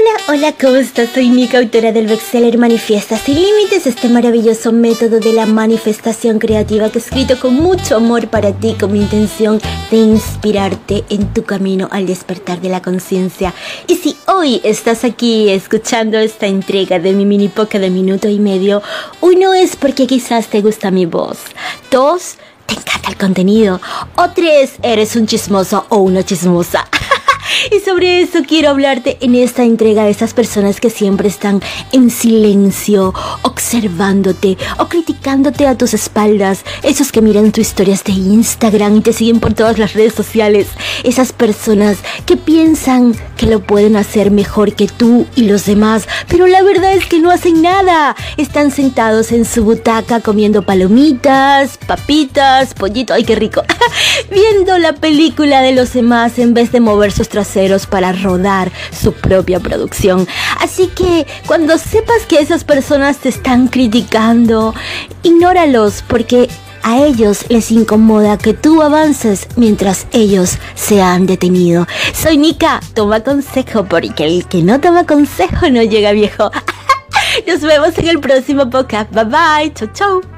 Hola, hola, ¿cómo estás? Soy Nika, autora del bestseller Manifiesta sin límites, este maravilloso método de la manifestación creativa que he escrito con mucho amor para ti, con mi intención de inspirarte en tu camino al despertar de la conciencia. Y si hoy estás aquí escuchando esta entrega de mi mini poca de minuto y medio, uno es porque quizás te gusta mi voz. Dos, te encanta el contenido. O tres, eres un chismoso o una chismosa. Y sobre eso quiero hablarte en esta entrega de esas personas que siempre están en silencio, observándote o criticándote a tus espaldas. Esos que miran tus historias de Instagram y te siguen por todas las redes sociales. Esas personas que piensan que lo pueden hacer mejor que tú y los demás. Pero la verdad es que no hacen nada. Están sentados en su butaca comiendo palomitas, papitas, pollito. ¡Ay, qué rico! Viendo la película de los demás en vez de mover sus traseros para rodar su propia producción. Así que cuando sepas que esas personas te están criticando, ignóralos porque a ellos les incomoda que tú avances mientras ellos se han detenido. Soy Nika, toma consejo porque el que no toma consejo no llega viejo. Nos vemos en el próximo podcast. Bye bye, chau chau.